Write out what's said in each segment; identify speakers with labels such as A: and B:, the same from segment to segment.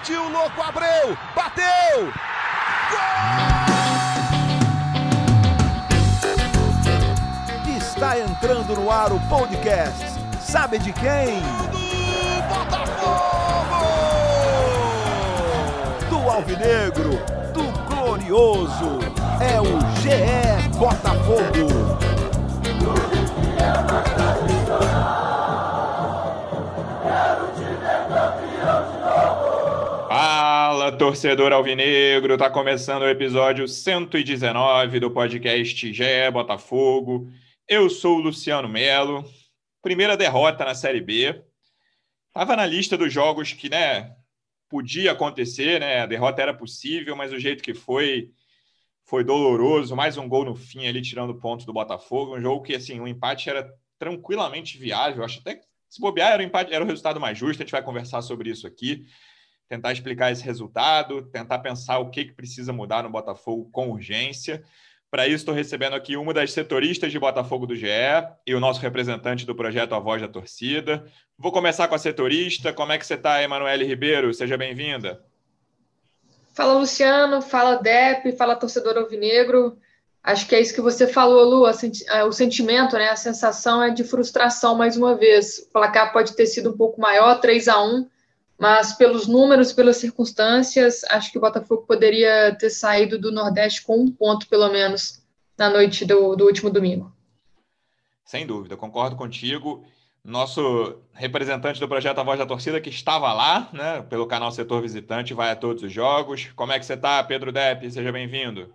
A: Partiu, louco, Abreu! Bateu! Gol! Está entrando no ar o podcast. Sabe de quem?
B: Do Botafogo!
A: Do Alvinegro, do Glorioso. É o GE Botafogo.
C: Torcedor alvinegro! Tá começando o episódio 119 do podcast GE Botafogo. Eu sou o Luciano Melo. Primeira derrota na Série B. Tava na lista dos jogos que, né, podia acontecer, né? A derrota era possível, mas o jeito que foi foi doloroso. Mais um gol no fim ali tirando pontos do Botafogo. Um jogo que, assim, o empate era tranquilamente viável. Acho até que se bobear era o empate, era o resultado mais justo. A gente vai conversar sobre isso aqui tentar explicar esse resultado, tentar pensar o que, que precisa mudar no Botafogo com urgência. Para isso, estou recebendo aqui uma das setoristas de Botafogo do GE e o nosso representante do projeto A Voz da Torcida. Vou começar com a setorista. Como é que você está, Emanuele Ribeiro? Seja bem-vinda.
D: Fala, Luciano. Fala, Dep. Fala, torcedor alvinegro. Acho que é isso que você falou, Lu. O sentimento, né, a sensação é de frustração mais uma vez. O placar pode ter sido um pouco maior, 3 a 1 mas pelos números, pelas circunstâncias, acho que o Botafogo poderia ter saído do Nordeste com um ponto, pelo menos, na noite do, do último domingo.
C: Sem dúvida, concordo contigo. Nosso representante do projeto A Voz da Torcida, que estava lá, né, pelo canal Setor Visitante, vai a todos os jogos. Como é que você está, Pedro Depp? Seja bem-vindo.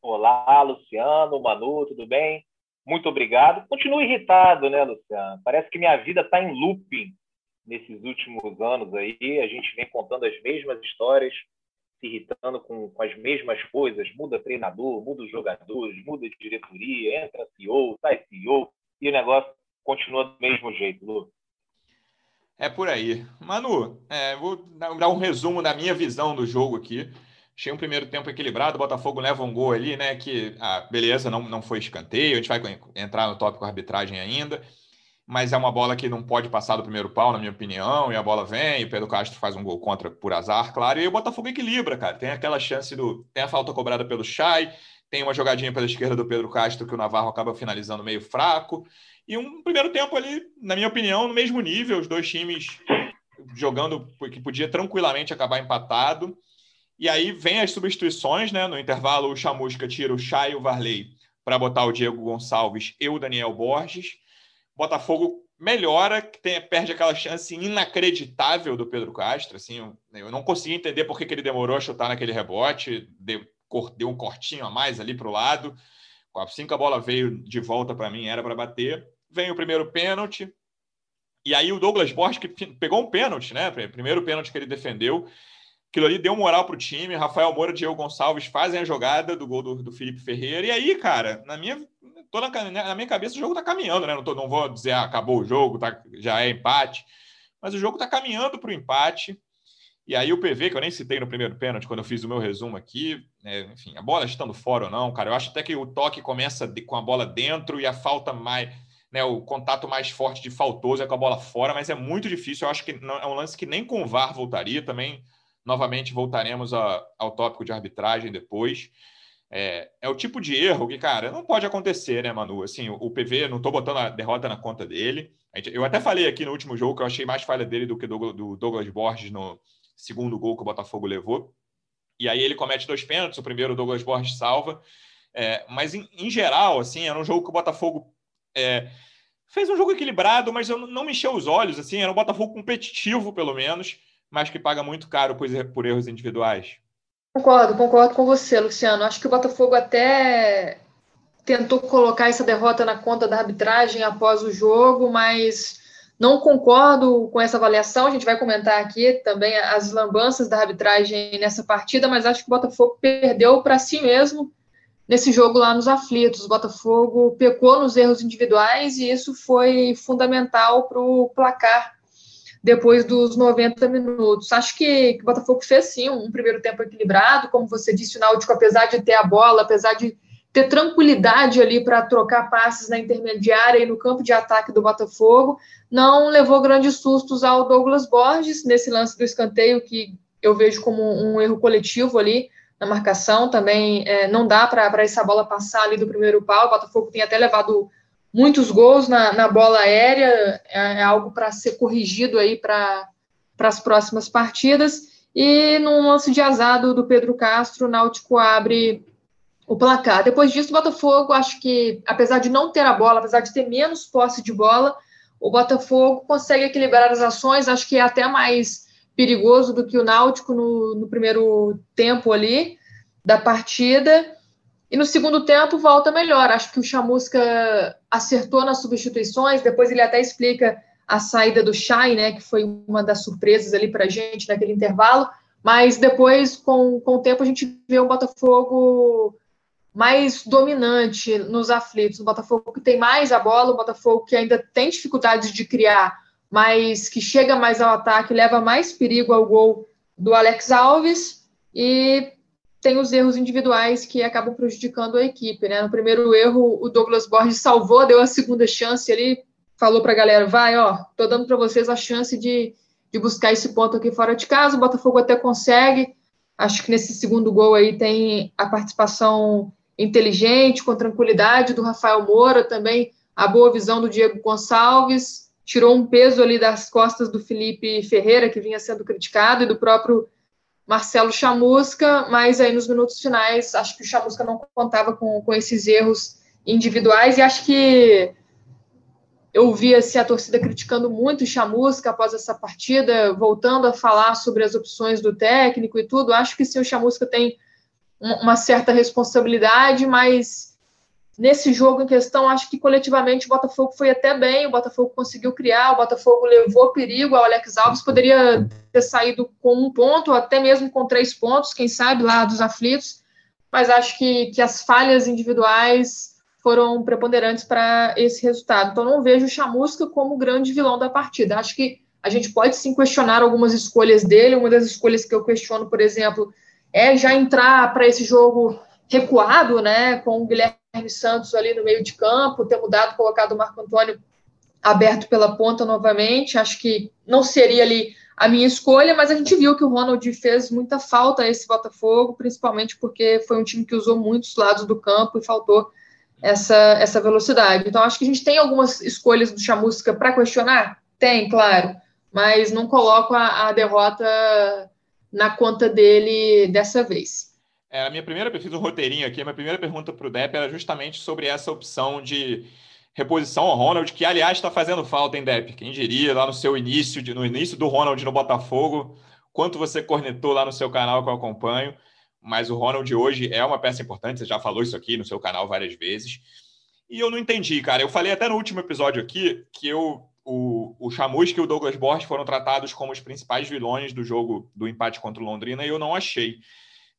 E: Olá, Luciano, Manu, tudo bem? Muito obrigado. Continuo irritado, né, Luciano? Parece que minha vida está em looping nesses últimos anos aí. A gente vem contando as mesmas histórias, se irritando com, com as mesmas coisas. Muda treinador, muda os jogadores, muda diretoria, entra CEO, sai CEO, e o negócio continua do mesmo jeito, Lu.
C: É por aí. Manu, é, vou dar um resumo da minha visão do jogo aqui. Achei um primeiro tempo equilibrado, o Botafogo leva um gol ali, né? Que, ah, beleza, não, não foi escanteio, a gente vai entrar no tópico arbitragem ainda mas é uma bola que não pode passar do primeiro pau, na minha opinião, e a bola vem, e o Pedro Castro faz um gol contra por azar, claro, e o Botafogo equilibra, cara. Tem aquela chance do. Tem a falta cobrada pelo Chay, tem uma jogadinha pela esquerda do Pedro Castro que o Navarro acaba finalizando meio fraco. E um primeiro tempo ali, na minha opinião, no mesmo nível, os dois times jogando que podia tranquilamente acabar empatado. E aí vem as substituições, né? No intervalo, o Chamusca tira o Chay e o Varley para botar o Diego Gonçalves e o Daniel Borges. Botafogo melhora, tem, perde aquela chance inacreditável do Pedro Castro. Assim, eu, não consegui entender por que, que ele demorou a chutar naquele rebote, deu, deu um cortinho a mais ali para o lado. Assim que a bola veio de volta para mim, era para bater. Vem o primeiro pênalti. E aí o Douglas Borges, que pegou um pênalti, né? Primeiro pênalti que ele defendeu. Aquilo ali deu moral para o time. Rafael Moura e Diego Gonçalves fazem a jogada do gol do, do Felipe Ferreira. E aí, cara, na minha tô na, na, minha cabeça o jogo tá caminhando, né? Não, tô, não vou dizer ah, acabou o jogo, tá, já é empate, mas o jogo tá caminhando para o empate. E aí o PV, que eu nem citei no primeiro pênalti, quando eu fiz o meu resumo aqui, né, enfim, a bola estando fora ou não, cara, eu acho até que o toque começa de, com a bola dentro e a falta mais, né, o contato mais forte de faltoso é com a bola fora, mas é muito difícil, eu acho que não, é um lance que nem com o VAR voltaria, também novamente voltaremos a, ao tópico de arbitragem depois. É, é, o tipo de erro que, cara, não pode acontecer, né, Manu? Assim, o, PV, não estou botando a derrota na conta dele. Eu até falei aqui no último jogo que eu achei mais falha dele do que do, do Douglas Borges no segundo gol que o Botafogo levou. E aí ele comete dois pênaltis, o primeiro o Douglas Borges salva. É, mas, em, em, geral, assim, era um jogo que o Botafogo é, fez um jogo equilibrado, mas eu não me encheu os olhos, assim, era um Botafogo competitivo, pelo menos, mas que paga muito caro por, erros individuais.
D: Concordo, concordo com você, Luciano. Acho que o Botafogo até tentou colocar essa derrota na conta da arbitragem após o jogo, mas não concordo com essa avaliação. A gente vai comentar aqui também as lambanças da arbitragem nessa partida, mas acho que o Botafogo perdeu para si mesmo nesse jogo lá nos aflitos. O Botafogo pecou nos erros individuais e isso foi fundamental para o placar depois dos 90 minutos. Acho que, que o Botafogo fez sim um primeiro tempo equilibrado, como você disse, o Náutico, apesar de ter a bola, apesar de ter tranquilidade ali para trocar passes na intermediária e no campo de ataque do Botafogo, não levou grandes sustos ao Douglas Borges nesse lance do escanteio que eu vejo como um erro coletivo ali na marcação. Também é, não dá para essa bola passar ali do primeiro pau. O Botafogo tem até levado muitos gols na, na bola aérea, é, é algo para ser corrigido aí para as próximas partidas. E num lance de azar do, do Pedro Castro, o Náutico abre o placar. Depois disso, o Botafogo, acho que, apesar de não ter a bola, apesar de ter menos posse de bola, o Botafogo consegue equilibrar as ações, acho que é até mais perigoso do que o Náutico no, no primeiro tempo ali da partida. E no segundo tempo volta melhor. Acho que o Chamusca acertou nas substituições, depois ele até explica a saída do Chay, né, que foi uma das surpresas ali para a gente naquele intervalo, mas depois, com, com o tempo, a gente vê um Botafogo mais dominante nos aflitos, o Botafogo que tem mais a bola, o Botafogo que ainda tem dificuldades de criar, mas que chega mais ao ataque, leva mais perigo ao gol do Alex Alves. E tem os erros individuais que acabam prejudicando a equipe, né? No primeiro erro, o Douglas Borges salvou, deu a segunda chance ali, falou para a galera, vai, ó, tô dando para vocês a chance de, de buscar esse ponto aqui fora de casa, o Botafogo até consegue, acho que nesse segundo gol aí tem a participação inteligente, com tranquilidade do Rafael Moura, também a boa visão do Diego Gonçalves, tirou um peso ali das costas do Felipe Ferreira, que vinha sendo criticado, e do próprio Marcelo Chamusca, mas aí nos minutos finais, acho que o Chamusca não contava com, com esses erros individuais, e acho que eu vi assim, a torcida criticando muito o Chamusca após essa partida, voltando a falar sobre as opções do técnico e tudo. Acho que sim, o Chamusca tem uma certa responsabilidade, mas nesse jogo em questão, acho que coletivamente o Botafogo foi até bem, o Botafogo conseguiu criar, o Botafogo levou perigo ao Alex Alves, poderia ter saído com um ponto, até mesmo com três pontos, quem sabe, lá dos aflitos, mas acho que, que as falhas individuais foram preponderantes para esse resultado. Então, não vejo o Chamusca como o grande vilão da partida. Acho que a gente pode sim questionar algumas escolhas dele. Uma das escolhas que eu questiono, por exemplo, é já entrar para esse jogo recuado, né, com o Guilherme Santos ali no meio de campo, ter mudado, colocado o Marco Antônio aberto pela ponta novamente. Acho que não seria ali a minha escolha, mas a gente viu que o Ronald fez muita falta a esse Botafogo, principalmente porque foi um time que usou muitos lados do campo e faltou essa, essa velocidade. Então, acho que a gente tem algumas escolhas do Chamusca para questionar? Tem, claro, mas não coloco a, a derrota na conta dele dessa vez.
C: A minha primeira, eu fiz um roteirinho aqui, a minha primeira pergunta para o Depp era justamente sobre essa opção de reposição ao Ronald, que aliás está fazendo falta, hein, Depp? Quem diria lá no seu início, no início do Ronald no Botafogo, quanto você cornetou lá no seu canal que eu acompanho, mas o Ronald hoje é uma peça importante, você já falou isso aqui no seu canal várias vezes. E eu não entendi, cara. Eu falei até no último episódio aqui que eu o, o Chamusca e o Douglas Borges foram tratados como os principais vilões do jogo do empate contra o Londrina e eu não achei.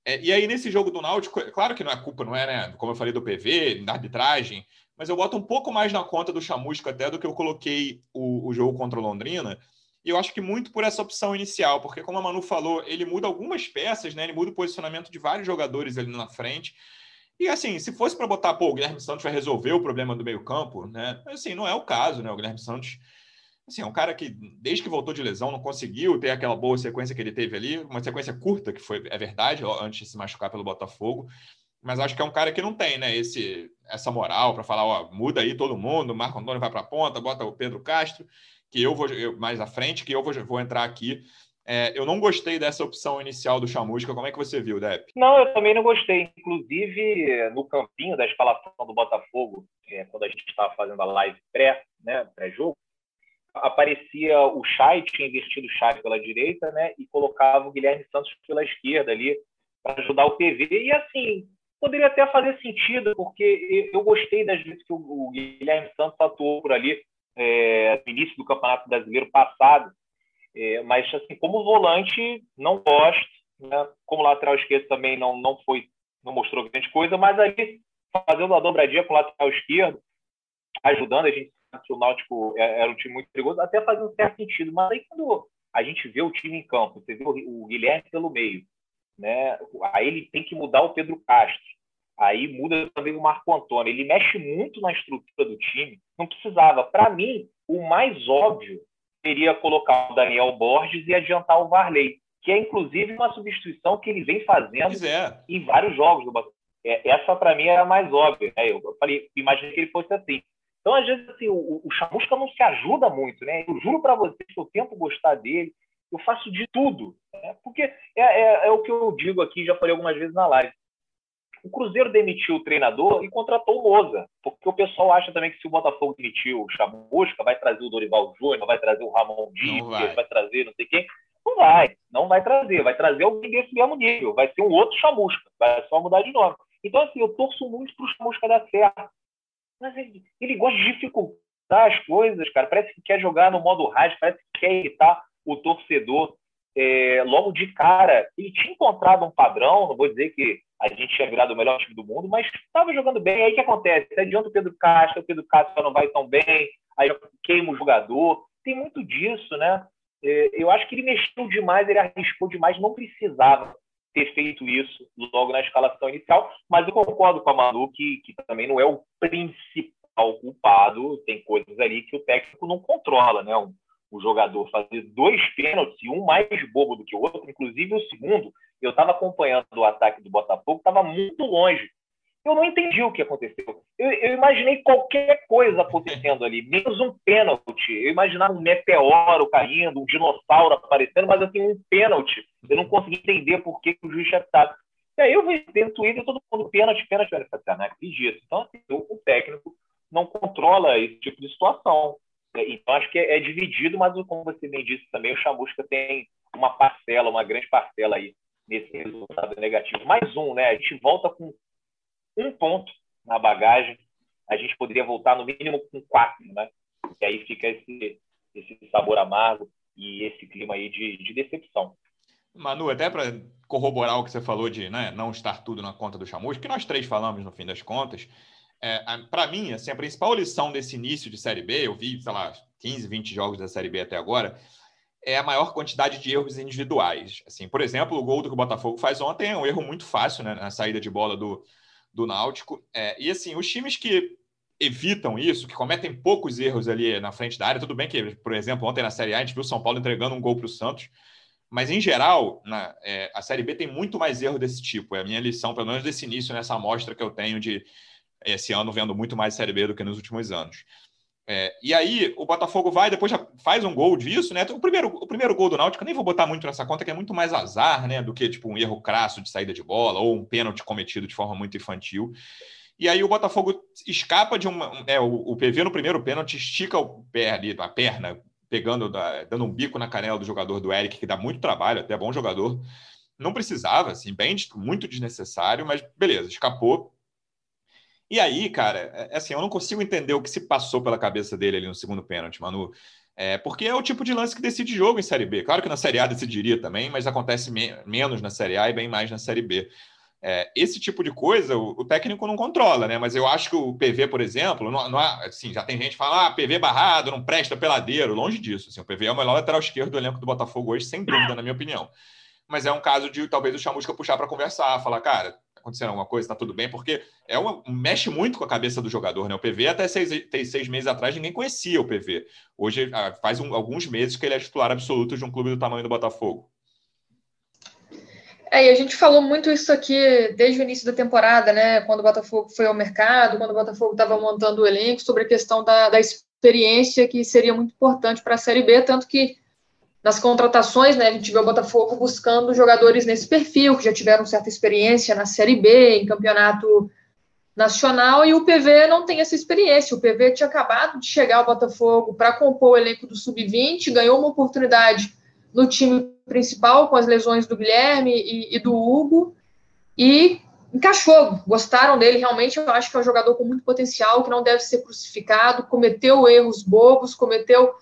C: É, e aí, nesse jogo do Náutico, claro que não é culpa, não é, né? Como eu falei do PV, da arbitragem, mas eu boto um pouco mais na conta do Chamusca até do que eu coloquei o, o jogo contra o Londrina. E eu acho que muito por essa opção inicial, porque como a Manu falou, ele muda algumas peças, né? Ele muda o posicionamento de vários jogadores ali na frente. E assim, se fosse para botar, pô, o Guilherme Santos vai resolver o problema do meio-campo, né? Assim, não é o caso, né? O Guilherme Santos assim, é um cara que, desde que voltou de lesão, não conseguiu ter aquela boa sequência que ele teve ali, uma sequência curta, que foi, é verdade, antes de se machucar pelo Botafogo. Mas acho que é um cara que não tem, né, esse, essa moral para falar, ó, muda aí todo mundo, Marco Antônio vai para a ponta, bota o Pedro Castro, que eu vou eu, mais à frente, que eu vou, vou entrar aqui. É, eu não gostei dessa opção inicial do Chamusca. Como é que você viu, Depp?
E: Não, eu também não gostei. Inclusive, no campinho da escalação do Botafogo, é, quando a gente estava fazendo a live pré, né, pré-jogo, aparecia o Chay, tinha invertido o Chay pela direita, né, e colocava o Guilherme Santos pela esquerda ali para ajudar o PV. E assim, poderia até fazer sentido, porque eu gostei das vezes que o Guilherme Santos atuou por ali é, no início do Campeonato Brasileiro passado, é, mas assim, como volante, não gosto, né? como lateral esquerdo também não, não foi, não mostrou grande coisa, mas ali fazendo a dobradinha com o lateral esquerdo, ajudando, a gente o Náutico é, era um time muito perigoso, até fazia um certo sentido, mas aí quando a gente vê o time em campo, você vê o Guilherme pelo meio, né? aí ele tem que mudar o Pedro Castro, Aí muda também o Marco Antônio. Ele mexe muito na estrutura do time. Não precisava. Para mim, o mais óbvio seria colocar o Daniel Borges e adiantar o Varley. que é inclusive uma substituição que ele vem fazendo
C: é.
E: em vários jogos do Botafogo. É, essa, para mim, era mais óbvia. Né? Eu, eu falei, imaginei que ele fosse assim. Então, às vezes, assim, o, o Chamusca não se ajuda muito, né? Eu juro para vocês que eu tento gostar dele, eu faço de tudo. Né? Porque é, é, é, o que eu digo aqui, já falei algumas vezes na live. O Cruzeiro demitiu o treinador e contratou o Moza, porque o pessoal acha também que se o Botafogo demitiu o Chamusca, vai trazer o Dorival Júnior, vai trazer o Ramon Dias, vai. vai trazer não sei quem. Não vai, não vai trazer. Vai trazer alguém desse mesmo nível. Vai ser um outro Chamusca, vai só mudar de nome. Então, assim, eu torço muito para o Chamusca dar certo. Mas ele, ele gosta de dificultar as coisas, cara. Parece que quer jogar no modo rádio, parece que quer irritar o torcedor é, logo de cara. Ele tinha encontrado um padrão, não vou dizer que a gente tinha virado o melhor time do mundo, mas estava jogando bem. Aí o que acontece? Adianta o Pedro Castro, o Pedro Castro não vai tão bem, aí queima o jogador. Tem muito disso, né? É, eu acho que ele mexeu demais, ele arriscou demais, não precisava ter feito isso logo na escalação inicial, mas eu concordo com a Manu que, que também não é o principal culpado, tem coisas ali que o técnico não controla, né? Um, o jogador fazer dois pênaltis, um mais bobo do que o outro, inclusive o segundo, eu estava acompanhando o ataque do Botafogo, estava muito longe. Eu não entendi o que aconteceu. Eu, eu, imaginei qualquer coisa acontecendo ali, menos um pênalti. Eu imaginava um meteoro caindo, um dinossauro aparecendo, mas assim, um pênalti. Eu não consegui entender por que, que o juiz tinha pitado. E aí eu vi do Twitter todo mundo pênalti, pênalti, pênalti. Eu falei, ah, disso. Então, assim, o técnico não controla esse tipo de situação. É, então, acho que é, é, dividido, mas como você bem disse também, o Chamusca tem uma parcela, uma grande parcela aí nesse resultado negativo. Mais um, né? A gente volta com um ponto na bagagem, a gente poderia voltar no mínimo com quatro, né? E aí fica esse, esse sabor amargo e esse clima aí de, de decepção.
C: Manu, até para corroborar o que você falou de né, não estar tudo na conta do Chamusca, que nós três falamos no fim das contas, é, para mim, assim, a principal lição desse início de Série B, eu vi, sei lá, 15, 20 jogos da Série B até agora, é a maior quantidade de erros individuais. Assim, por exemplo, o gol do que o Botafogo faz ontem é um erro muito fácil né, na saída de bola do, do Náutico. É, e assim, os times que evitam isso, que cometem poucos erros ali na frente da área, tudo bem que, por exemplo, ontem na Série A a gente viu o São Paulo entregando um gol para o Santos, mas em geral, na, é, a Série B tem muito mais erro desse tipo. É a minha lição, pelo menos desse início, nessa amostra que eu tenho de esse ano vendo muito mais Série B do que nos últimos anos. É, e aí o Botafogo vai, depois já faz um gol disso, né? O primeiro, o primeiro gol do Náutico, nem vou botar muito nessa conta, que é muito mais azar, né? Do que tipo um erro crasso de saída de bola ou um pênalti cometido de forma muito infantil. E aí o Botafogo escapa de uma. É, o, o PV no primeiro pênalti estica o pé ali, a perna, pegando, dando um bico na canela do jogador do Eric, que dá muito trabalho, até bom jogador. Não precisava, assim, bem, muito desnecessário, mas beleza, escapou. E aí, cara, é, é assim, eu não consigo entender o que se passou pela cabeça dele ali no segundo pênalti, Manu. É, porque é o tipo de lance que decide jogo em Série B. Claro que na Série A decidiria também, mas acontece me menos na Série A e bem mais na Série B. É, esse tipo de coisa o, o, técnico não controla, né? Mas eu acho que o PV, por exemplo, não, não há, assim, já tem gente que fala, ah, PV barrado, não presta peladeiro, longe disso. Assim, o PV é o melhor lateral esquerdo do elenco do Botafogo hoje, sem dúvida, na minha opinião. Mas é um caso de talvez o Chamusca puxar para conversar, falar, cara, acontecendo alguma coisa, está tudo bem, porque é uma, mexe muito com a cabeça do jogador, né? O PV até seis, seis meses atrás ninguém conhecia o PV. Hoje ah, faz um, alguns meses que ele é titular absoluto de um clube do tamanho do Botafogo.
D: É, e a gente falou muito isso aqui desde o início da temporada, né? Quando o Botafogo foi ao mercado, quando o Botafogo estava montando o elenco, sobre a questão da, da experiência que seria muito importante para a Série B, tanto que nas contratações, né, a gente vê o Botafogo buscando jogadores nesse perfil, que já tiveram certa experiência na Série B, em campeonato nacional, e o PV não tem essa experiência. O PV tinha acabado de chegar ao Botafogo para compor o elenco do Sub-20, ganhou uma oportunidade no time principal com as lesões do Guilherme e, e do Hugo, e encaixou, gostaram dele, realmente eu acho que é um jogador com muito potencial, que não deve ser crucificado, cometeu erros bobos, cometeu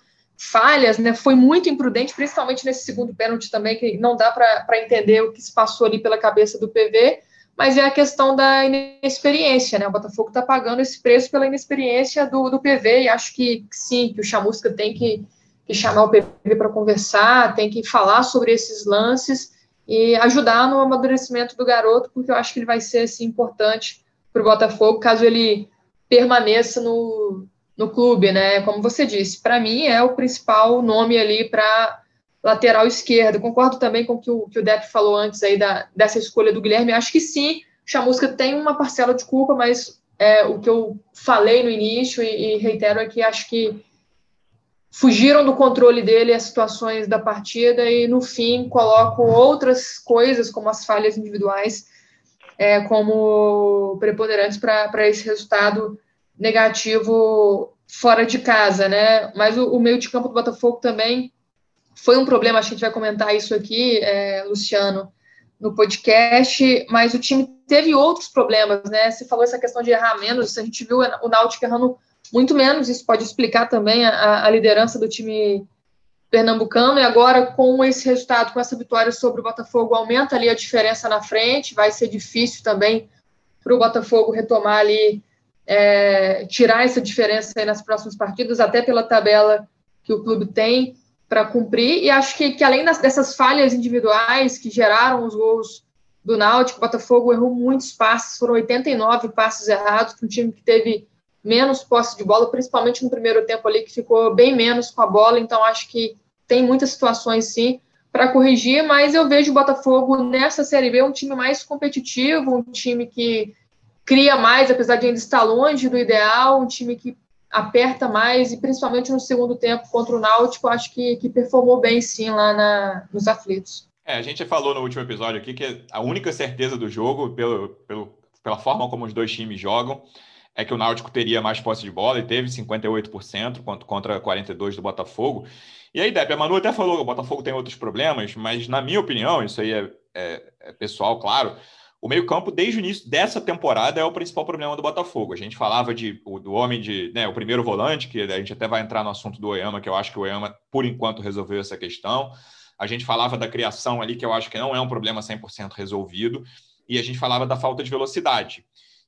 D: falhas, né? Foi muito imprudente, principalmente nesse segundo pênalti também, que não dá para entender o que se passou ali pela cabeça do PV, mas é a questão da inexperiência, né? O Botafogo está pagando esse preço pela inexperiência do, do PV, e acho que sim, que o Chamusca tem que, que chamar o PV para conversar, tem que falar sobre esses lances e ajudar no amadurecimento do garoto, porque eu acho que ele vai ser assim, importante para o Botafogo, caso ele permaneça no, no clube, né? Como você disse, para mim é o principal nome ali para lateral esquerdo. Concordo também com o que o, que o Depp falou antes aí da, dessa escolha do Guilherme. Acho que sim, Chamusca tem uma parcela de culpa, mas é, o que eu falei no início e, e reitero é que acho que fugiram do controle dele as situações da partida e no fim coloco outras coisas como as falhas individuais é, como preponderantes para esse resultado negativo fora de casa, né? Mas o, o, meio de campo do Botafogo também foi um problema, acho que a gente vai comentar isso aqui, é, Luciano, no podcast, mas o time teve outros problemas, né? Você falou essa questão de errar menos, a gente viu o Náutico errando muito menos, isso pode explicar também a, a liderança do time pernambucano, e agora com esse resultado, com essa vitória sobre o Botafogo, aumenta ali a diferença na frente, vai ser difícil também para o Botafogo retomar ali, é, tirar essa diferença aí nas próximas partidas, até pela tabela que o clube tem para cumprir, e acho que, que além das, dessas falhas individuais que geraram os gols do Náutico, o Botafogo errou muitos passes, foram 89 passes errados, para um time que teve menos posse de bola, principalmente no primeiro tempo ali, que ficou bem menos com a bola, então acho que tem muitas situações sim para corrigir, mas eu vejo o Botafogo nessa Série B um time mais competitivo, um time que cria mais, apesar de ainda estar longe do ideal, um time que aperta mais e principalmente no segundo tempo contra o Náutico, acho que, que performou bem sim lá na, nos aflitos.
C: É, a gente falou no último episódio aqui que a única certeza do jogo, pelo, pelo, pela forma como os dois times jogam, é que o Náutico teria mais posse de bola e teve 58% contra 42% do Botafogo. E aí, Depp, a Manu até falou que o Botafogo tem outros problemas, mas na minha opinião, isso aí é, é, é pessoal, claro, o meio-campo, desde o início dessa temporada, é o principal problema do Botafogo. A gente falava de, do homem de. Né, o primeiro volante, que a gente até vai entrar no assunto do Oyama, que eu acho que o Oyama, por enquanto, resolveu essa questão. A gente falava da criação ali, que eu acho que não é um problema 100% resolvido. E a gente falava da falta de velocidade,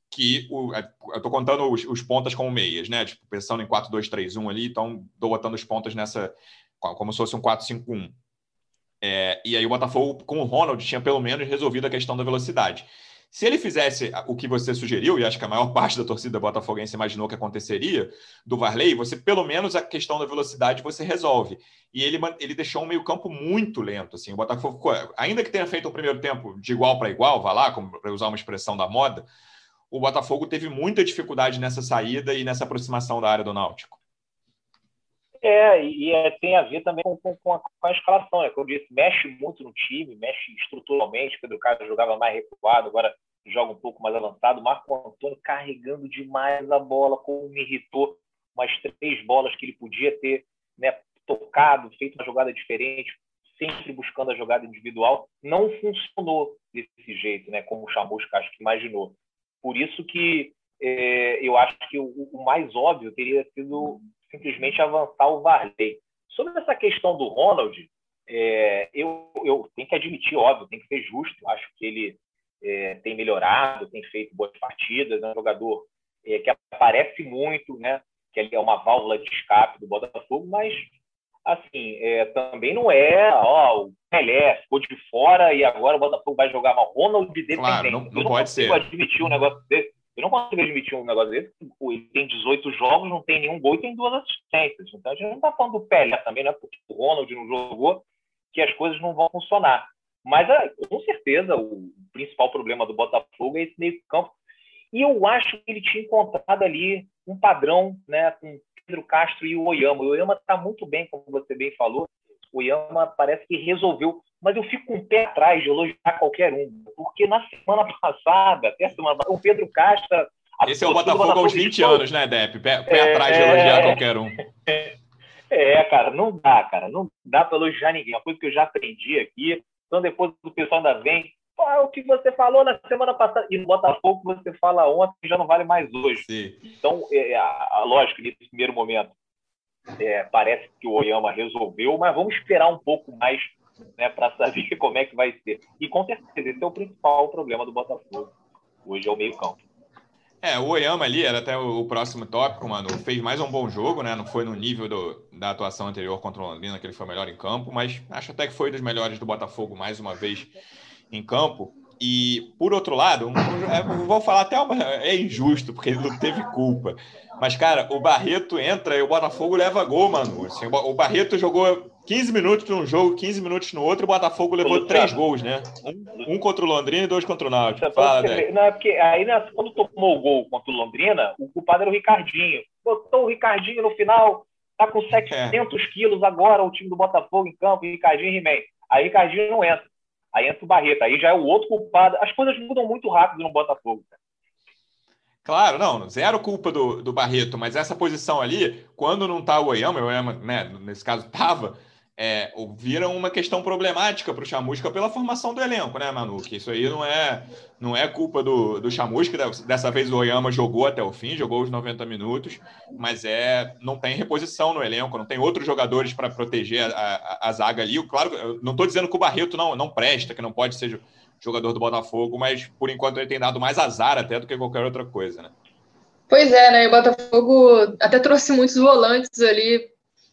C: que o, é, eu estou contando os, os pontas como meias, né? Tipo, pensando em 4-2-3-1 ali, então estou botando os pontas nessa, como se fosse um 4-5-1. É, e aí o Botafogo, com o Ronald, tinha pelo menos resolvido a questão da velocidade. Se ele fizesse o que você sugeriu, e acho que a maior parte da torcida botafoguense imaginou que aconteceria, do Varley, você pelo menos a questão da velocidade você resolve. E ele, ele deixou um meio-campo muito lento. Assim, o Botafogo, ainda que tenha feito o primeiro tempo de igual para igual, vá lá, para usar uma expressão da moda, o Botafogo teve muita dificuldade nessa saída e nessa aproximação da área do Náutico.
E: É, e é, tem a ver também com, com, a, com, a, escalação, né? Como eu disse, mexe muito no time, mexe estruturalmente. Pedro Carlos jogava mais recuado, agora joga um pouco mais avançado. Marco Antônio carregando demais a bola, como me irritou. Umas três bolas que ele podia ter né, tocado, feito uma jogada diferente, sempre buscando a jogada individual. Não funcionou desse jeito, né? Como o Chamusca acho que imaginou. Por isso que é, eu acho que o, o mais óbvio teria sido simplesmente avançar o Varley. Sobre essa questão do Ronald, é, eu, eu tenho que admitir, óbvio, tem que ser justo. Acho que ele é, tem melhorado, tem feito boas partidas, é um jogador é, que aparece muito, né? Que ele é uma válvula de escape do Botafogo, mas assim, é, também não é, ó, o Pelé ficou de fora e agora o Botafogo vai jogar mal. Ronald dependente.
C: Claro, não, não, não pode ser.
E: admitir um negócio desse. Eu não consigo admitir um negócio desse. Ele tem 18 jogos, não tem nenhum gol e tem duas assistências. Então a gente não está falando do Pelé também, não é porque o Ronald não jogou que as coisas não vão funcionar. Mas ah, com certeza o principal problema do Botafogo é esse meio campo. E eu acho que ele tinha encontrado ali um padrão né, com Pedro Castro e o Oyama. O Oyama está muito bem, como você bem falou. O Oyama parece que resolveu mas eu fico com um pé atrás de elogiar qualquer um, porque na semana passada, até semana o Pedro Castro.
C: Esse é o Botafogo, Botafogo aos 20 anos, né, Depp? Pé, pé é, atrás de elogiar qualquer um.
E: É, cara, não dá, cara, não dá para elogiar ninguém. Uma coisa que eu já aprendi aqui, então depois o pessoal ainda vem, é o que você falou na semana passada, e no Botafogo você fala ontem já não vale mais hoje. Sim. Então, é, a, a, lógico, nesse primeiro momento, é, parece que o Oyama resolveu, mas vamos esperar um pouco mais né, para saber como é que vai ser. E com certeza, esse é o principal problema do Botafogo. Hoje é o meio-campo.
C: É, o Oyama ali era até o, próximo tópico, mano. Fez mais um bom jogo, né? Não foi no nível do, da atuação anterior contra o Londrina, que ele foi melhor em campo, mas acho até que foi dos melhores do Botafogo mais uma vez em campo. E, por outro lado, é, vou falar até uma, é injusto, porque ele não teve culpa. Mas, cara, o Barreto entra e o Botafogo leva gol, mano. Assim, o Barreto jogou 15 minutos num jogo, 15 minutos no outro, o Botafogo levou Luciano. três gols, né? Um, um, contra o Londrina e dois contra o Náutico. Fala,
E: não, é porque aí né, quando tomou o gol contra o Londrina, o culpado era o Ricardinho. Botou o Ricardinho no final, tá com 700 é. quilos agora o time do Botafogo em campo, Ricardinho e He-Man. Aí Ricardinho não entra. Aí entra o Barreto, aí já é o outro culpado. As coisas mudam muito rápido no Botafogo. Cara.
C: Claro, não, zero culpa do, do Barreto, mas essa posição ali, quando não tá o Oyama, o Oyama, né, nesse caso, tava, é, uma questão problemática para o Chamusca pela formação do elenco, né, Manu? Que isso aí não é, não é culpa do, do Chamusca. Dessa vez o Oyama jogou até o fim, jogou os 90 minutos, mas é não tem reposição no elenco, não tem outros jogadores para proteger a, a, a, zaga ali. Claro, eu não estou dizendo que o Barreto não, não presta, que não pode ser jogador do Botafogo, mas por enquanto ele tem dado mais azar até do que qualquer outra coisa, né?
D: Pois é, né? O Botafogo até trouxe muitos volantes ali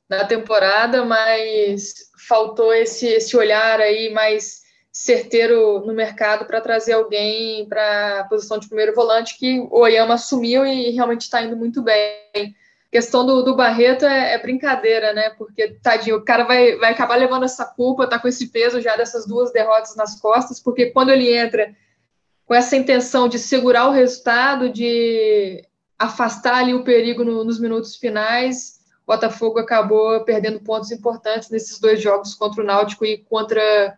D: na temporada, mas faltou esse, esse olhar aí mais certeiro no mercado para trazer alguém para a posição de primeiro volante que o Oyama assumiu e realmente está indo muito bem. Questão do, do Barreto é, é, brincadeira, né? Porque, tadinho, o cara vai, vai acabar levando essa culpa, tá com esse peso já dessas duas derrotas nas costas, porque quando ele entra com essa intenção de segurar o resultado, de afastar ali o perigo no, nos minutos finais, Botafogo acabou perdendo pontos importantes nesses dois jogos contra o Náutico e contra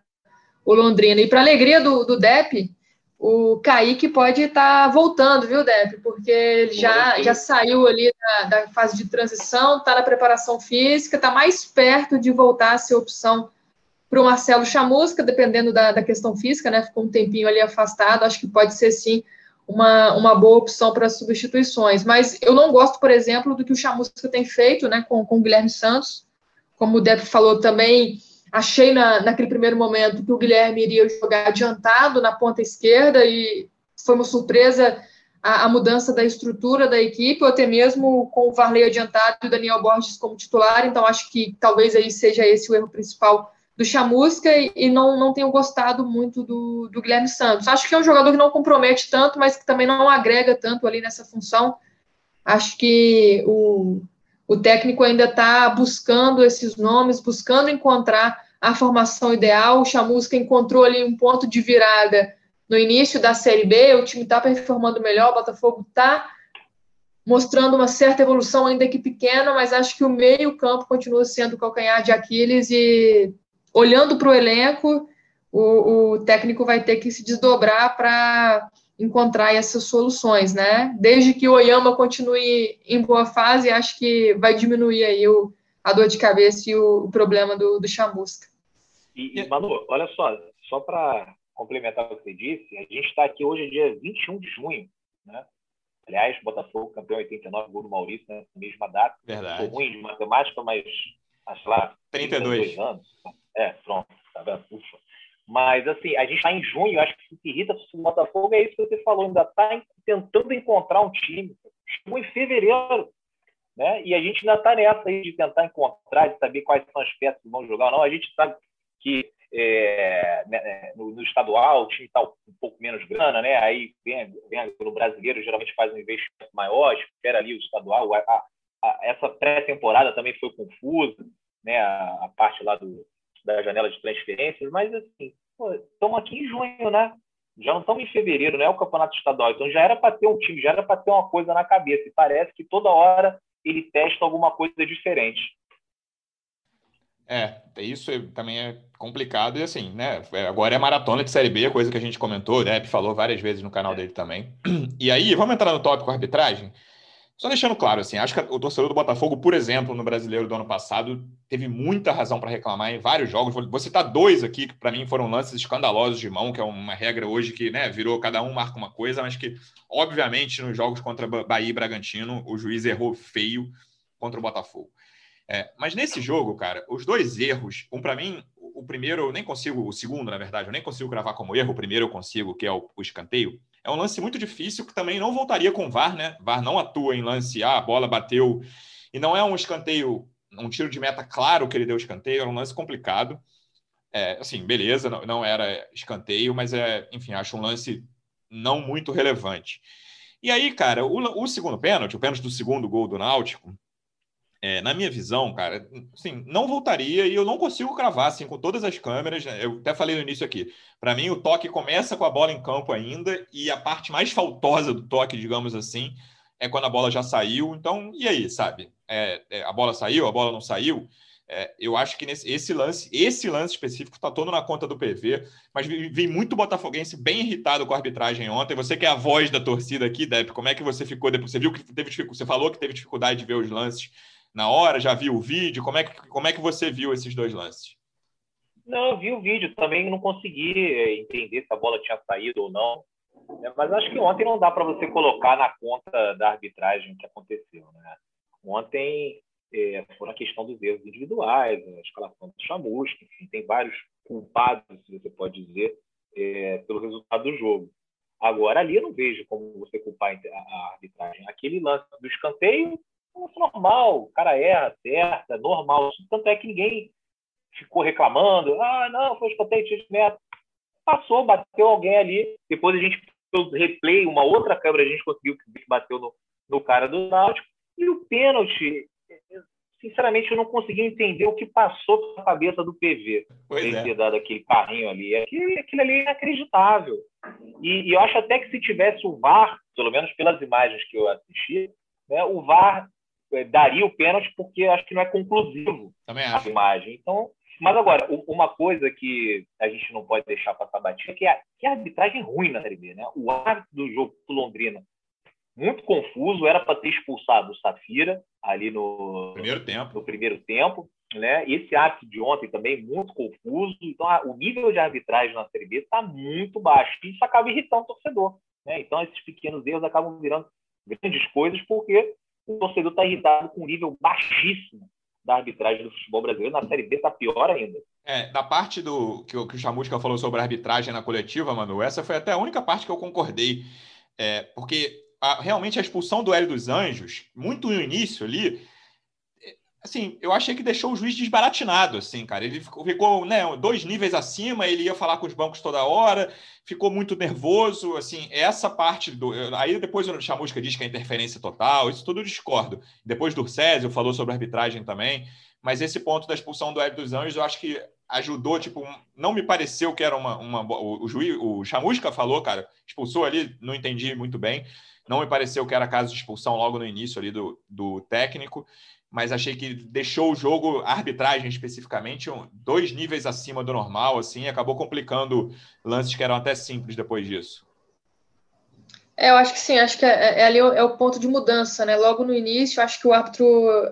D: o Londrina. E para alegria do, do Dep, o Kaique pode estar tá voltando, viu, Dep? Porque ele já, já saiu ali da, da fase de transição, está na preparação física, está mais perto de voltar a ser opção para o Marcelo Chamusca, dependendo da, da questão física, né? Ficou um tempinho ali afastado, acho que pode ser sim uma, uma boa opção para substituições. Mas eu não gosto, por exemplo, do que o Chamusca tem feito né, com, com o Guilherme Santos. Como o Depp falou também, achei na, naquele primeiro momento que o Guilherme iria jogar adiantado na ponta esquerda e foi uma surpresa a, a mudança da estrutura da equipe, ou até mesmo com o Varley adiantado e o Daniel Borges como titular. Então, acho que talvez aí seja esse o erro principal do Chamusca e, e, não, não tenho gostado muito do, do, Guilherme Santos. Acho que é um jogador que não compromete tanto, mas que também não agrega tanto ali nessa função. Acho que o, o técnico ainda está buscando esses nomes, buscando encontrar a formação ideal. O Chamusca encontrou ali um ponto de virada no início da Série B, o time está performando melhor, o Botafogo está mostrando uma certa evolução, ainda que pequena, mas acho que o meio-campo continua sendo o calcanhar de Aquiles e olhando para o elenco, o técnico vai ter que se desdobrar para encontrar essas soluções, né? Desde que o Oyama continue em boa fase, acho que vai diminuir aí o, a dor de cabeça e o, o problema do, do chamusca.
E: E, e, Manu, olha só, só para complementar o que você disse, a gente está aqui hoje, dia 21 de junho, né? Aliás, Botafogo, campeão 89, gol do Maurício, né? Mesma data.
C: Verdade.
E: ruim de matemática, mas, acho lá,
C: 32. 32
E: anos. É, pronto, tá vendo? Ufa. Mas, assim, a gente está em junho, acho que o que irrita o Botafogo é isso que você falou, ainda está tentando encontrar um time. Chegou em fevereiro, né? E a gente ainda está nessa aí de tentar encontrar, de saber quais são as peças que vão jogar ou não. A gente sabe que é, né, é no, no, estadual o time está um pouco menos grana, né? Aí vem, vem no brasileiro, geralmente faz um investimento maior, espera ali o estadual. A, a, a, essa pré-temporada também foi confusa, né? A, parte lá do, da janela de transferências, mas assim, estamos aqui em junho, né? Já não estamos em fevereiro, não é o campeonato estadual, então já era para ter um time, já era para ter uma coisa na cabeça, e parece que toda hora ele testa alguma coisa diferente.
C: É, isso também é complicado e assim, né? É, agora é maratona de Série B, coisa que a gente comentou, o Depp falou várias vezes no canal é. dele também. E aí, vamos entrar no tópico arbitragem? Só deixando claro, assim, acho que o torcedor do Botafogo, por exemplo, no brasileiro do ano passado, teve muita razão para reclamar em vários jogos. Vou citar dois aqui, que para mim foram lances escandalosos de mão, que é uma regra hoje que né, virou cada um marca uma coisa, mas que, obviamente, nos jogos contra Bahia e Bragantino, o juiz errou feio contra o Botafogo. É, mas nesse jogo, cara, os dois erros, um para mim, o primeiro eu nem consigo, o segundo, na verdade, eu nem consigo gravar como erro, o primeiro eu consigo, que é o, o escanteio é um lance muito difícil que também não voltaria com VAR, né? VAR não atua em lance, ah, a bola bateu. E não é um escanteio, um tiro de meta claro que ele deu escanteio, era um lance complicado. É, assim, beleza, não, não era escanteio, mas é, enfim, acho um lance não muito relevante. E aí, cara, o, o segundo pênalti, o pênalti do segundo gol do Náutico, é, na minha visão, cara, assim, não voltaria e eu não consigo cravar assim, com todas as câmeras. Né? Eu até falei no início aqui. Para mim, o toque começa com a bola em campo ainda e a parte mais faltosa do toque, digamos assim, é quando a bola já saiu. Então, e aí, sabe? É, é, a bola saiu, a bola não saiu? É, eu acho que nesse, esse lance, esse lance específico está todo na conta do PV, mas vi, vi, muito botafoguense bem irritado com a arbitragem ontem. Você que é a voz da torcida aqui, Depp, como é que você ficou depois? Você viu que teve você falou que teve dificuldade de ver os lances na hora, já viu o vídeo? Como é que, como é que você viu esses dois lances?
E: Não, eu vi o vídeo, também não consegui é, entender se a bola tinha saído ou não. Né? Mas acho que ontem não dá para você colocar na conta da arbitragem o que aconteceu. Né? Ontem é, foram a questão dos erros individuais, a escalação do Chamusca, enfim, tem vários culpados, se você pode dizer, é, pelo resultado do jogo. Agora, ali eu não vejo como você culpar a arbitragem. Aquele lance do escanteio é normal, o cara erra, acerta, normal. Tanto é que ninguém ficou reclamando, ah, não, foi escanteio de metros. Passou, bateu alguém ali. Depois a gente fez replay, uma outra câmera, a gente conseguiu que bateu no, no cara do Náutico. E o pênalti, sinceramente, eu não consegui entender o que passou pela cabeça do PV. Pois é. ter dado aquele carrinho ali. Aquilo, aquilo ali é inacreditável. E, e, eu acho até que se tivesse o VAR, pelo menos pelas imagens que eu assisti, né, o VAR é, daria o pênalti porque acho que não é conclusivo a imagem. Então, mas agora, uma coisa que a gente não pode deixar passar batida é que a, que a arbitragem é ruim na Série B. Né? O árbitro do jogo do Londrina, muito confuso, era para ter expulsado o Safira ali no
C: primeiro tempo.
E: No primeiro tempo né? Esse árbitro de ontem também muito confuso. Então, a, o nível de arbitragem na Série B está muito baixo. E isso acaba irritando o torcedor. Né? Então, esses pequenos erros acabam virando grandes coisas porque o torcedor está irritado com um nível baixíssimo da arbitragem do futebol brasileiro. Na Série B está pior ainda.
C: É, da parte do que o, que o Chamusca falou sobre a arbitragem na coletiva, Manu, essa foi até a única parte que eu concordei. É, porque a, realmente a expulsão do Hélio dos Anjos, muito no início ali, assim, eu achei que deixou o juiz desbaratinado, assim, cara. Ele ficou, ficou né, dois níveis acima, ele ia falar com os bancos toda hora, ficou muito nervoso, assim, essa parte do... Aí depois o Chamusca diz que é interferência total, isso tudo eu discordo. Depois do Césio falou sobre arbitragem também, mas esse ponto da expulsão do Hélio dos Anjos, eu acho que ajudou, tipo, não me pareceu que era uma... uma o, o juiz, o Chamusca falou, cara, expulsou ali, não entendi muito bem, não me pareceu que era caso de expulsão logo no início ali do, do técnico, mas achei que deixou o jogo, a arbitragem especificamente, dois níveis acima do normal, assim, acabou complicando lances que eram até simples depois disso.
D: É, eu acho que sim, acho que é, é, é ali é o ponto de mudança, né? Logo no início, acho que o árbitro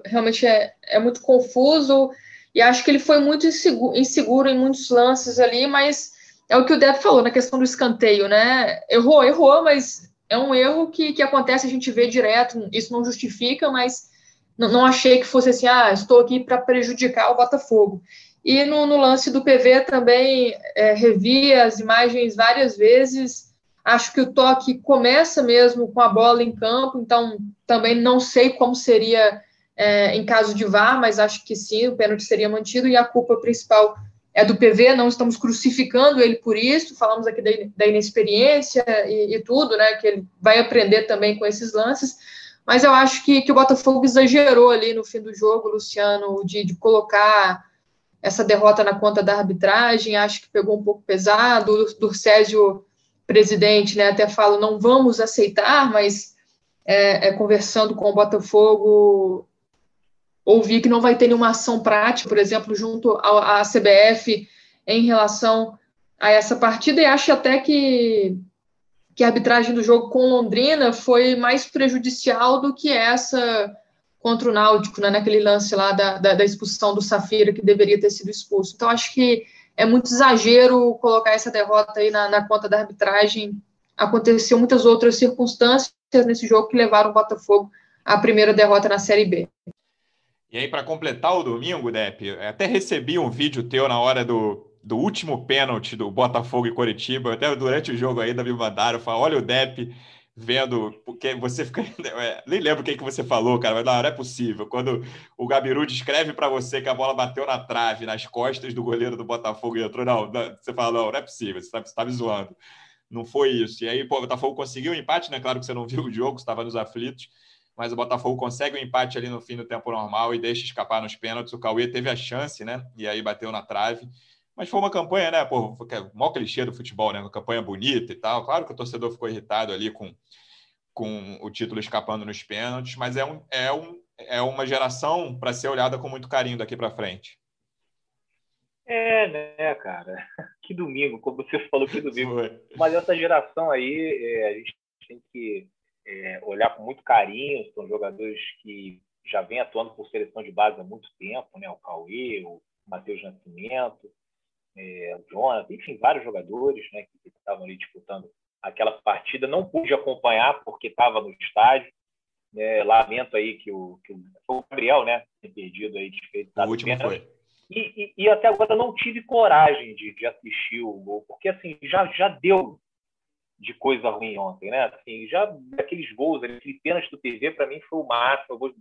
D: realmente é, é muito confuso e acho que ele foi muito inseguro, inseguro em muitos lances ali, mas é o que o Deb falou na questão do escanteio, né? Errou, errou, mas é um erro que, que acontece, a gente vê direto, isso não justifica, mas não, não achei que fosse assim, ah, estou aqui para prejudicar o Botafogo. E no, no, lance do PV também é, revi as imagens várias vezes. Acho que o toque começa mesmo com a bola em campo, então também não sei como seria é, em caso de VAR, mas acho que sim, o pênalti seria mantido e a culpa principal é do PV, não estamos crucificando ele por isso, falamos aqui da, da inexperiência e, e, tudo, né, que ele vai aprender também com esses lances, mas eu acho que, que o Botafogo exagerou ali no fim do jogo, Luciano, de, de colocar essa derrota na conta da arbitragem, acho que pegou um pouco pesado. O Césio, presidente, né, até fala: não vamos aceitar, mas é, é, conversando com o Botafogo, ouvi que não vai ter nenhuma ação prática, por exemplo, junto à CBF em relação a essa partida, e acho até que que a arbitragem do jogo com Londrina foi mais prejudicial do que essa contra o Náutico, né, naquele lance lá da, da, da, expulsão do Safira, que deveria ter sido expulso. Então, acho que é muito exagero colocar essa derrota aí na, na conta da arbitragem. Aconteceu muitas outras circunstâncias nesse jogo que levaram o Botafogo à primeira derrota na Série B.
C: E aí, para completar o domingo, Depp, até recebi um vídeo teu na hora do, do último pênalti do Botafogo e Coritiba, até durante o jogo ainda me mandaram, falaram, olha o Depp vendo, porque você fica, é, nem lembro o que, que você falou, cara, mas não, é possível, quando o Gabiru descreve para você que a bola bateu na trave, nas costas do goleiro do Botafogo e entrou, não, não você fala, não, não é possível, você está tá me zoando, não foi isso, e aí pô, o Botafogo conseguiu o um empate, né, claro que você não viu o jogo, estava nos aflitos, mas o Botafogo consegue o um empate ali no fim do tempo normal e deixa escapar nos pênaltis. O Cauê teve a chance, né? E aí bateu na trave. Mas foi uma campanha, né? Pô, é mó clichê do futebol, né? Uma campanha bonita e tal. Claro que o torcedor ficou irritado ali com, com o título escapando nos pênaltis, mas é, um, é, um, é uma geração para ser olhada com muito carinho daqui para frente.
E: É, né, cara? Que domingo, como você falou, que domingo. Mas essa geração aí, é, a gente tem que é, olhar com muito carinho. São jogadores que já vêm atuando por seleção de base há muito tempo, né? O Cauê, o Matheus Nascimento, é, o Jonathan, enfim, vários jogadores né, que estavam ali disputando aquela partida. Não pude acompanhar porque estava no estádio. É, lamento aí que o, que o, Gabriel, né, tem perdido aí, desfeito.
C: O último foi.
E: E, e, e, até agora não tive coragem de, de, assistir o gol, porque assim já, já deu de coisa ruim ontem, né? Assim, já aqueles gols, aquele pênalti do TV para mim foi o máximo. Eu vou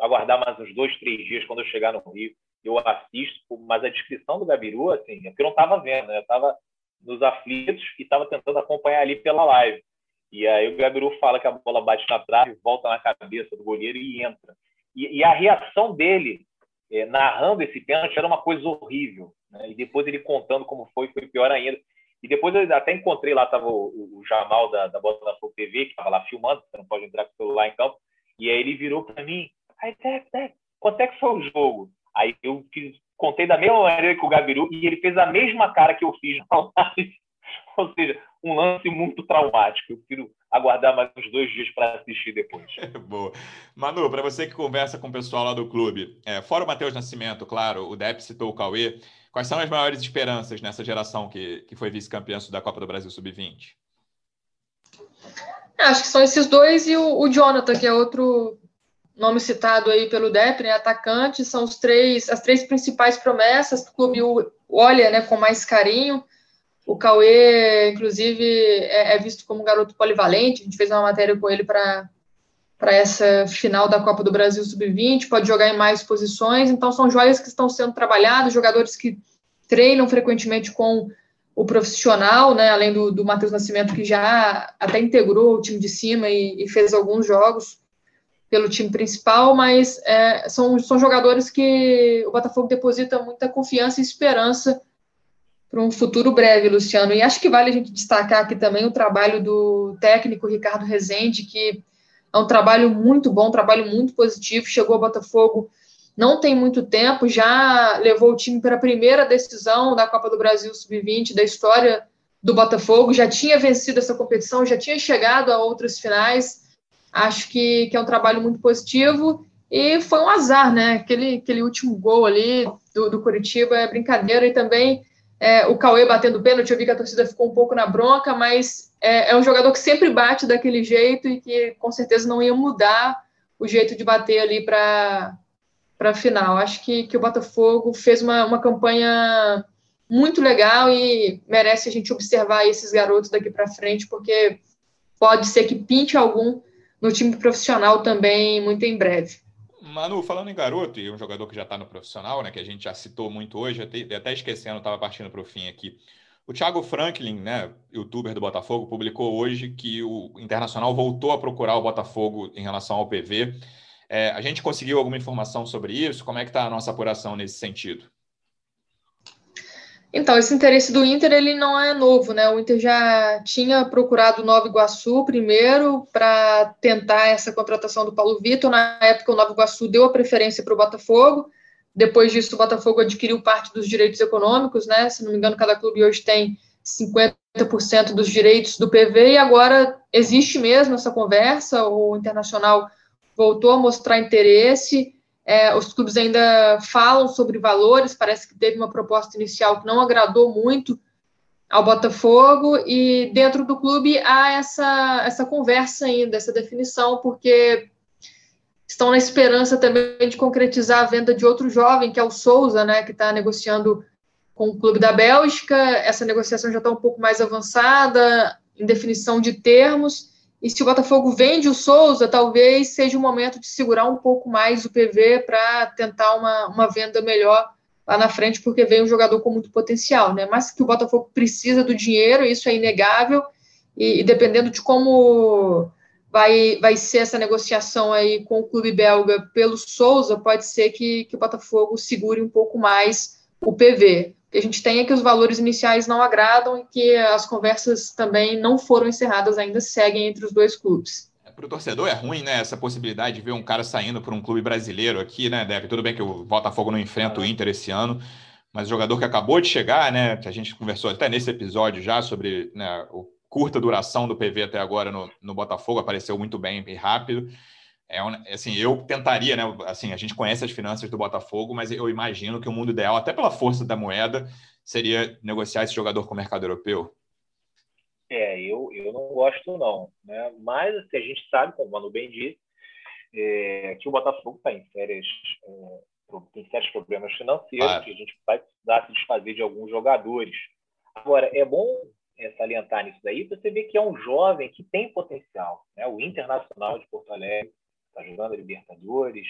E: aguardar mais uns dois, três dias quando eu chegar no Rio eu assisto, mas a descrição do Gabiru, assim, é eu não estava vendo, né? Eu estava nos aflitos e estava tentando acompanhar ali pela live. E aí o Gabiru fala que a bola bate na trave, volta na cabeça do goleiro e entra. E, e a reação dele, é, narrando esse pênalti, era uma coisa horrível. Né? E depois ele contando como foi, foi pior ainda. E depois eu até encontrei lá, estava o, o, Jamal da, da Botafogo TV, que estava lá filmando, você não pode entrar com o celular em campo. E aí ele virou para mim, aí, quanto é que foi o jogo? Contei da mesma maneira que o Gabiru e ele fez a mesma cara que eu fiz na live. Ou seja, um lance muito traumático. Eu prefiro aguardar mais uns dois dias para assistir depois.
C: Boa. Manu, para você que conversa com o pessoal lá do clube, é, fora o Matheus Nascimento, claro, o Depp citou o Cauê, quais são as maiores esperanças nessa geração que, que foi vice-campeã da Copa do Brasil Sub-20?
D: Acho que são esses dois e o, o Jonathan, que é outro nome citado aí pelo Dep, né, atacante, são os três, as três principais promessas que o clube olha né, com mais carinho. O Cauê, inclusive, é, é visto como um garoto polivalente, a gente fez uma matéria com ele para para essa final da Copa do Brasil Sub-20, pode jogar em mais posições, então são joias que estão sendo trabalhadas, jogadores que treinam frequentemente com o profissional, né, além do, do Matheus Nascimento, que já até integrou o time de cima e, e fez alguns jogos pelo time principal, mas é, são, são jogadores que o Botafogo deposita muita confiança e esperança para um futuro breve, Luciano. E acho que vale a gente destacar aqui também o trabalho do técnico Ricardo Rezende, que é um trabalho muito bom, um trabalho muito positivo. Chegou ao Botafogo não tem muito tempo, já levou o time para a primeira decisão da Copa do Brasil Sub-20 da história do Botafogo, já tinha vencido essa competição, já tinha chegado a outras finais Acho que, que é um trabalho muito positivo e foi um azar, né? Aquele, aquele último gol ali do, do Curitiba é brincadeira e também é, o Cauê batendo pênalti, eu vi que a torcida ficou um pouco na bronca, mas é, é, um jogador que sempre bate daquele jeito e que com certeza não ia mudar o jeito de bater ali para a final. Acho que, que o Botafogo fez uma, uma campanha muito legal e merece a gente observar esses garotos daqui para frente, porque pode ser que pinte algum no time profissional também muito em breve.
C: Manu, falando em garoto, e um jogador que já está no profissional, né, que a gente já citou muito hoje, até, até esquecendo, estava partindo para o fim aqui. O Thiago Franklin, né, youtuber do Botafogo, publicou hoje que o Internacional voltou a procurar o Botafogo em relação ao PV. É, a gente conseguiu alguma informação sobre isso? Como é que está a nossa apuração nesse sentido?
D: Então, esse interesse do Inter ele não é novo, né? O Inter já tinha procurado o Nova Iguaçu primeiro para tentar essa contratação do Paulo Vitor. Na época, o Nova Iguaçu deu a preferência para o Botafogo. Depois disso, o Botafogo adquiriu parte dos direitos econômicos, né? Se não me engano, cada clube hoje tem 50% dos direitos do PV e agora existe mesmo essa conversa. O Internacional voltou a mostrar interesse. É, os clubes ainda falam sobre valores, parece que teve uma proposta inicial que não agradou muito ao Botafogo, e dentro do clube há essa, essa conversa ainda, essa definição, porque estão na esperança também de concretizar a venda de outro jovem, que é o Souza, né, que está negociando com o clube da Bélgica. Essa negociação já está um pouco mais avançada, em definição de termos. E se o Botafogo vende o Souza, talvez seja o momento de segurar um pouco mais o PV para tentar uma, uma venda melhor lá na frente, porque vem um jogador com muito potencial, né? Mas que o Botafogo precisa do dinheiro, isso é inegável, e, e dependendo de como vai, vai ser essa negociação aí com o clube belga pelo Souza, pode ser que, que o Botafogo segure um pouco mais o PV. O que a gente tem é que os valores iniciais não agradam e que as conversas também não foram encerradas ainda, seguem entre os dois clubes.
C: É, para o torcedor é ruim, né? Essa possibilidade de ver um cara saindo por um clube brasileiro aqui, né, Deve? Tudo bem que o Botafogo não enfrenta o Inter esse ano, mas o jogador que acabou de chegar, né? Que a gente conversou até nesse episódio já sobre né, o curta duração do PV até agora no, no Botafogo, apareceu muito bem e rápido. É, assim, eu tentaria, né? Assim, a gente conhece as finanças do Botafogo, mas eu imagino que o mundo ideal, até pela força da moeda, seria negociar esse jogador com o mercado europeu.
E: É, eu, eu não gosto não, né? Mas assim, a gente sabe, como o Manu bem disse, é, que o Botafogo está em férias, é, tem sérios problemas financeiros, ah. que a gente vai precisar se desfazer de alguns jogadores. Agora, é bom é, salientar nisso daí, você vê que é um jovem que tem potencial. Né? O Internacional de Porto Alegre está jogando a Libertadores,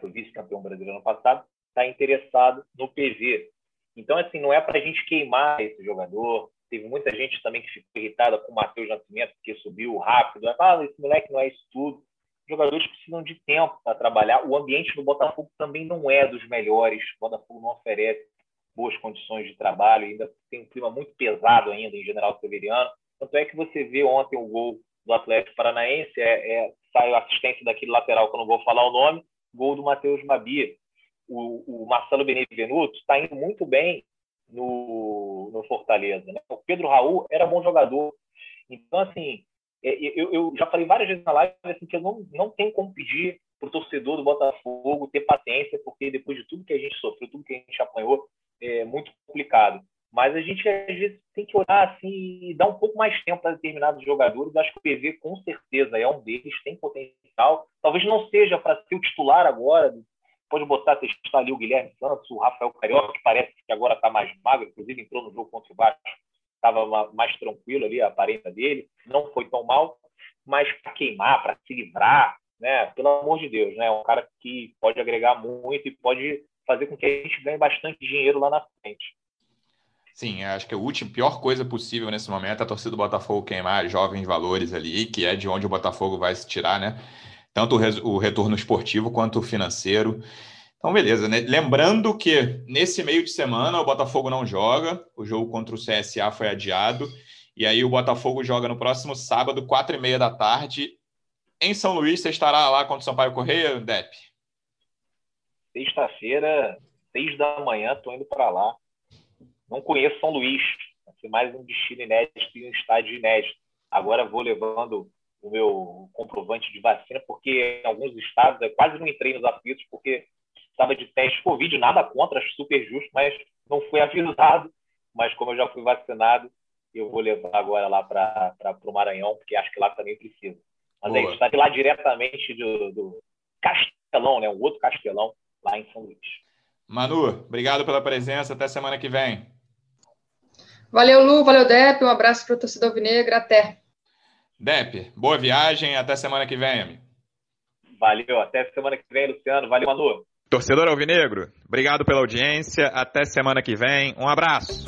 E: foi vice-campeão brasileiro ano passado, está interessado no PV. Então, assim, não é para a gente queimar esse jogador. Teve muita gente também que ficou irritada com o Matheus Nascimento, porque subiu rápido. Ah, esse moleque não é isso tudo. Os jogadores precisam de tempo para trabalhar. O ambiente do Botafogo também não é dos melhores. O Botafogo não oferece boas condições de trabalho, ainda tem um clima muito pesado ainda em General Severiano. Tanto é que você vê ontem o gol do Atlético Paranaense, é, é, sai a assistência daquele lateral que eu não vou falar o nome, gol do Matheus Mabi. O, o Marcelo Benevenuto está indo muito bem no, no Fortaleza. Né? O Pedro Raul era bom jogador. Então, assim, é, eu, eu, já falei várias vezes na live assim, que eu não, não tenho como pedir para o torcedor do Botafogo ter paciência, porque depois de tudo que a gente sofreu, tudo que a gente apanhou, é muito complicado. Mas a gente, às vezes, tem que olhar assim e dar um pouco mais tempo para determinados jogadores. Acho que o PV, com certeza, é um deles, tem potencial. Talvez não seja para ser o titular agora. Pode botar, testar ali o Guilherme Santos, o Rafael Carioca, que parece que agora está mais magro, inclusive entrou no jogo contra o Vasco, estava mais tranquilo ali, a aparência dele, não foi tão mal. Mas para queimar, para se livrar, né? Pelo amor de Deus, né? É um cara que pode agregar muito e pode fazer com que a gente ganhe bastante dinheiro lá na frente.
C: Sim, acho que a última pior coisa possível nesse momento é a torcida do Botafogo queimar jovens valores ali, que é de onde o Botafogo vai se tirar, né? Tanto o retorno esportivo quanto o financeiro. Então, beleza, né? Lembrando que nesse meio de semana o Botafogo não joga, o jogo contra o CSA foi adiado, e aí o Botafogo joga no próximo sábado, quatro e meia da tarde, em São Luís. Você estará lá contra o Sampaio Correia, Depp?
E: Sexta-feira, seis da manhã, estou indo para lá. Não conheço São Luís. Ser mais um destino inédito e um estádio inédito. Agora vou levando o meu comprovante de vacina, porque em alguns estados eu quase não entrei nos aflitos, porque estava de teste Covid, nada contra, acho super justo, mas não fui avisado. Mas como eu já fui vacinado, eu vou levar agora lá para o Maranhão, porque acho que lá também precisa. Mas Boa. é isso, está lá diretamente do, do Castelão, né? um outro Castelão, lá em São Luís.
C: Manu, obrigado pela presença. Até semana que vem.
D: Valeu, Lu. Valeu, Dep. Um abraço para o torcedor Alvinegra. Até.
C: Dep, boa viagem. Até semana que vem, amigo.
E: Valeu. Até semana que vem, Luciano. Valeu, Manu.
C: Torcedor Alvinegro, obrigado pela audiência. Até semana que vem. Um abraço.